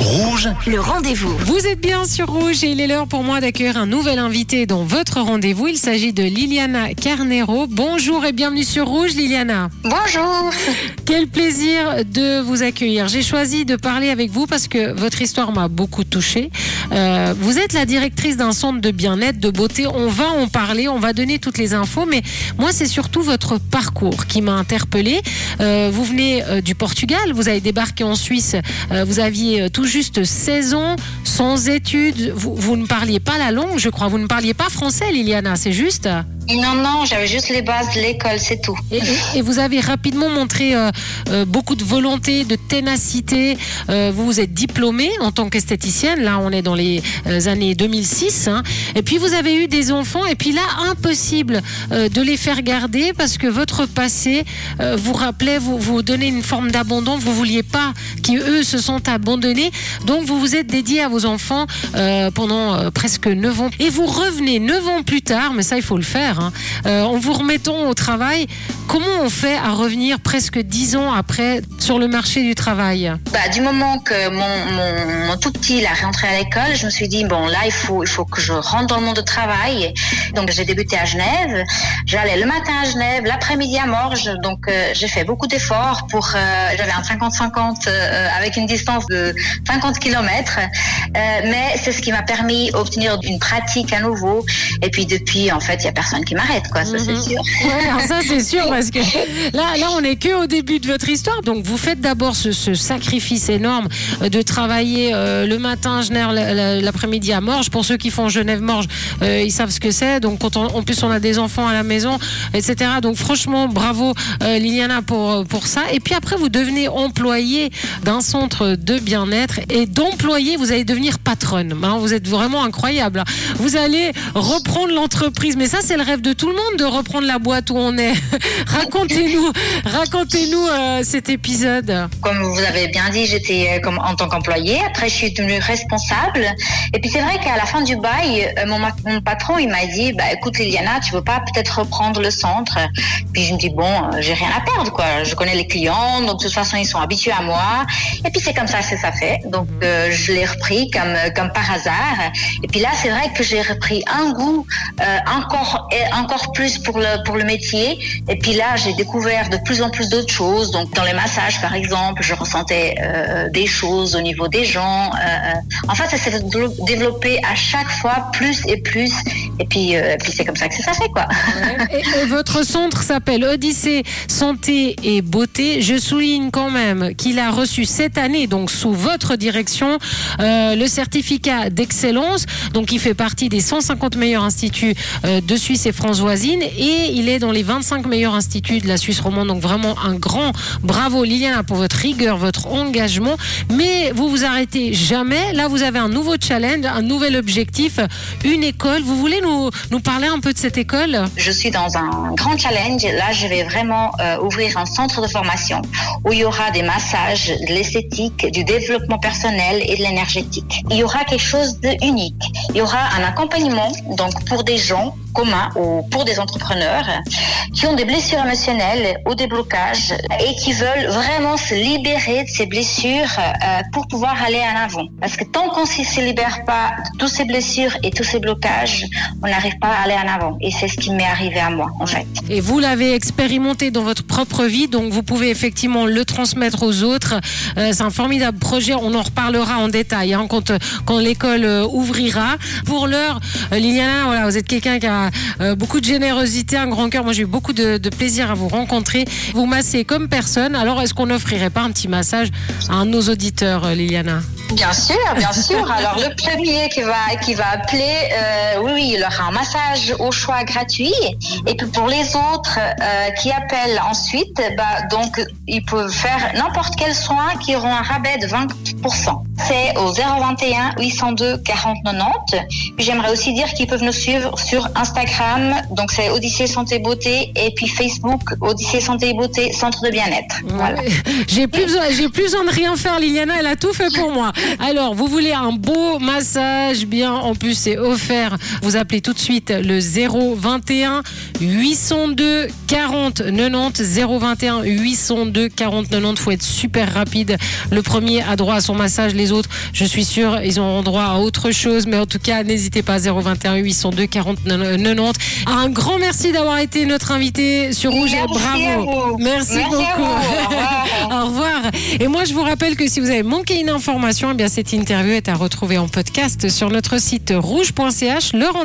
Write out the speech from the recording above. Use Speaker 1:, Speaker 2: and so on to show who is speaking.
Speaker 1: Rouge,
Speaker 2: Le rendez-vous.
Speaker 3: Vous êtes bien sur Rouge et il est l'heure pour moi d'accueillir un nouvel invité dans votre rendez-vous. Il s'agit de Liliana Carnero. Bonjour et bienvenue sur Rouge, Liliana.
Speaker 4: Bonjour.
Speaker 3: Quel plaisir de vous accueillir. J'ai choisi de parler avec vous parce que votre histoire m'a beaucoup touchée. Euh, vous êtes la directrice d'un centre de bien-être, de beauté. On va en parler, on va donner toutes les infos, mais moi, c'est surtout votre parcours qui m'a interpellée. Euh, vous venez euh, du Portugal, vous avez débarqué en Suisse, euh, vous aviez euh, tout juste 16 ans, sans études, vous, vous ne parliez pas la langue, je crois, vous ne parliez pas français, Liliana, c'est juste
Speaker 4: Non, non, j'avais juste les bases de l'école, c'est tout.
Speaker 3: et, vous avez rapidement montré euh, euh, beaucoup de volonté, de ténacité. Euh, vous vous êtes diplômée en tant qu'esthéticienne. Là, on est dans les années 2006. hein. Et puis, vous avez eu des enfants. Et puis là, impossible de les faire garder parce que votre passé vous rappelait, vous, vous donnait une forme d'abandon. Vous vouliez pas qu'eux se sont abandonnés. Donc, vous vous êtes dédié à vos enfants pendant presque 9 ans. Et vous revenez 9 ans plus tard, mais ça, il faut le faire, hein, euh, en vous remettant au travail. Comment on fait à revenir presque 10 ans après sur le marché du travail
Speaker 4: Bah, du moment que mon, tout petit a rentré à l'école, je me suis dit bon là il faut il faut que je rentre dans le monde du travail. Donc j'ai débuté à Genève. J'allais le matin à Genève, l'après-midi à Morges. Donc euh, j'ai fait beaucoup d'efforts pour. euh, J'avais un 50-50 euh, avec une distance de 50 km. mais c'est ce qui m'a permis d'obtenir une pratique à nouveau. Et puis depuis en fait il y a personne qui m'arrête quoi. Ça c'est
Speaker 3: Mhm.
Speaker 4: sûr.
Speaker 3: Ouais, alors ça c'est sûr parce que là, là on est que au début de votre histoire. Donc vous faites d'abord ce, ce sacrifice énorme de travailler euh, le matin à Genève, la- la- l'après-midi à Morges. Pour ceux qui font Genève-Morges, euh, ils savent ce que c'est. Donc quand on- en plus on a des enfants à la maison, etc. Donc franchement bravo euh, Liliana pour pour ça. Et puis après vous devenez employé d'un centre de bien-être et d'employé vous allez devenir patronne. Hein, vous êtes vraiment incroyable. Vous allez reprendre l'entreprise. Mais ça c'est le de tout le monde de reprendre la boîte où on est. racontez-nous, racontez-nous euh, cet épisode.
Speaker 4: Comme vous avez bien dit, j'étais euh, en tant qu'employée. Après, je suis devenue responsable. Et puis c'est vrai qu'à la fin du bail, euh, mon, mon patron il m'a dit, bah écoute Liliana, tu veux pas peut-être reprendre le centre? Puis je me dis bon, j'ai rien à perdre quoi. Je connais les clients, donc de toute façon ils sont habitués à moi. Et puis c'est comme ça que ça fait. Donc je l'ai repris comme comme par hasard. Et puis là c'est vrai que j'ai repris un goût encore encore plus pour le pour le métier. Et puis là j'ai découvert de plus en plus d'autres choses. Donc dans les massages par exemple, je ressentais euh, des choses au niveau des gens. Euh, en fait ça s'est dévelop- développé à chaque fois plus et plus. Et puis euh, puis c'est comme ça que ça fait quoi.
Speaker 3: Votre centre s'appelle Odyssée Santé et Beauté. Je souligne quand même qu'il a reçu cette année, donc sous votre direction, euh, le certificat d'excellence. Donc il fait partie des 150 meilleurs instituts euh, de Suisse et France voisine et il est dans les 25 meilleurs instituts de la Suisse romande. Donc vraiment un grand bravo Liliana pour votre rigueur, votre engagement. Mais vous vous arrêtez jamais. Là vous avez un nouveau challenge, un nouvel objectif, une école. Vous voulez nous, nous parler un peu de cette école?
Speaker 4: Je suis dans un grand challenge. Là, je vais vraiment euh, ouvrir un centre de formation où il y aura des massages, de l'esthétique, du développement personnel et de l'énergétique. Il y aura quelque chose de unique. Il y aura un accompagnement donc pour des gens communs ou pour des entrepreneurs qui ont des blessures émotionnelles ou des blocages et qui veulent vraiment se libérer de ces blessures euh, pour pouvoir aller en avant. Parce que tant qu'on ne se libère pas de toutes ces blessures et tous ces blocages, on n'arrive pas à aller en avant. Et c'est ce qui m'est arrivé à moi, en fait.
Speaker 3: Et vous l'avez expérimenté dans votre propre vie, donc vous pouvez effectivement le transmettre aux autres. Euh, c'est un formidable projet, on en reparlera en détail hein, quand, quand l'école euh, ouvrira. Pour l'heure, Liliana, voilà, vous êtes quelqu'un qui a euh, beaucoup de générosité, un grand cœur. Moi, j'ai eu beaucoup de, de plaisir à vous rencontrer. Vous massez comme personne. Alors, est-ce qu'on n'offrirait pas un petit massage à un de nos auditeurs, euh, Liliana?
Speaker 4: Bien sûr, bien sûr. Alors le premier qui va qui va appeler, euh, oui, oui, il aura un massage au choix gratuit. Et puis pour les autres euh, qui appellent ensuite, bah donc ils peuvent faire n'importe quel soin qui auront un rabais de 20%. C'est au 021 802 40 90. Puis j'aimerais aussi dire qu'ils peuvent nous suivre sur Instagram, donc c'est Odyssée Santé Beauté, et puis Facebook Odyssée Santé Beauté Centre de bien-être. Voilà.
Speaker 3: Ouais. J'ai plus besoin, j'ai plus besoin de rien faire, Liliana, elle a tout fait pour moi. Alors, vous voulez un beau massage, bien, en plus c'est offert. Vous appelez tout de suite le 021 802 40 90 021 802 40 90. Faut être super rapide. Le premier a droit à son massage, les autres, je suis sûre, ils auront droit à autre chose. Mais en tout cas, n'hésitez pas 021 802 40 90. Un grand merci d'avoir été notre invité sur Rouge.
Speaker 4: Merci à
Speaker 3: Bravo.
Speaker 4: vous.
Speaker 3: Merci, beaucoup.
Speaker 4: vous. Au revoir.
Speaker 3: Au revoir. Et moi, je vous rappelle que si vous avez manqué une information, eh bien cette interview est à retrouver en podcast sur notre site rouge.ch. Le rendez-vous.